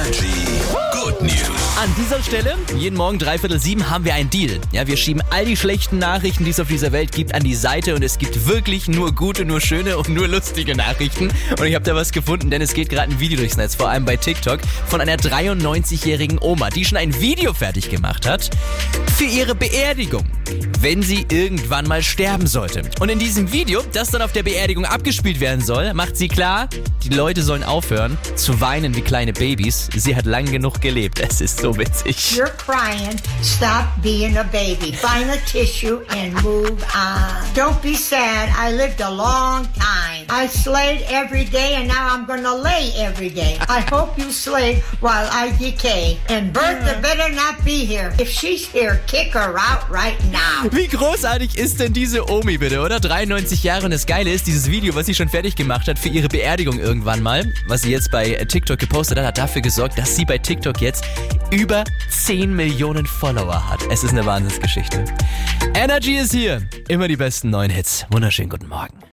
Energy Good News. An dieser Stelle, jeden Morgen dreiviertel sieben, haben wir einen Deal. Ja, wir schieben all die schlechten Nachrichten, die es auf dieser Welt gibt, an die Seite und es gibt wirklich nur gute, nur schöne und nur lustige Nachrichten. Und ich habe da was gefunden, denn es geht gerade ein Video durchs Netz, vor allem bei TikTok, von einer 93-jährigen Oma, die schon ein Video fertig gemacht hat für ihre Beerdigung, wenn sie irgendwann mal sterben sollte. Und in diesem Video, das dann auf der Beerdigung abgespielt werden soll, macht sie klar, die Leute sollen aufhören zu weinen wie kleine Babys. Sie hat lang genug gelebt. Es ist so witzig. You're crying. Stop being a baby. Find a tissue and move on. Don't be sad. I lived a long time. I slayed every day and now I'm gonna lay every day. I hope you slay while I decay. And Bertha better not be here. If she's here, kick her out right now. Wie großartig ist denn diese Omi bitte, oder? 93 Jahre und das Geile ist, dieses Video, was sie schon fertig gemacht hat für ihre Beerdigung irgendwann mal, was sie jetzt bei TikTok gepostet hat, hat dafür gesorgt, dass sie bei TikTok jetzt über 10 Millionen Follower hat. Es ist eine Wahnsinnsgeschichte. Energy ist hier. Immer die besten neuen Hits. Wunderschönen guten Morgen.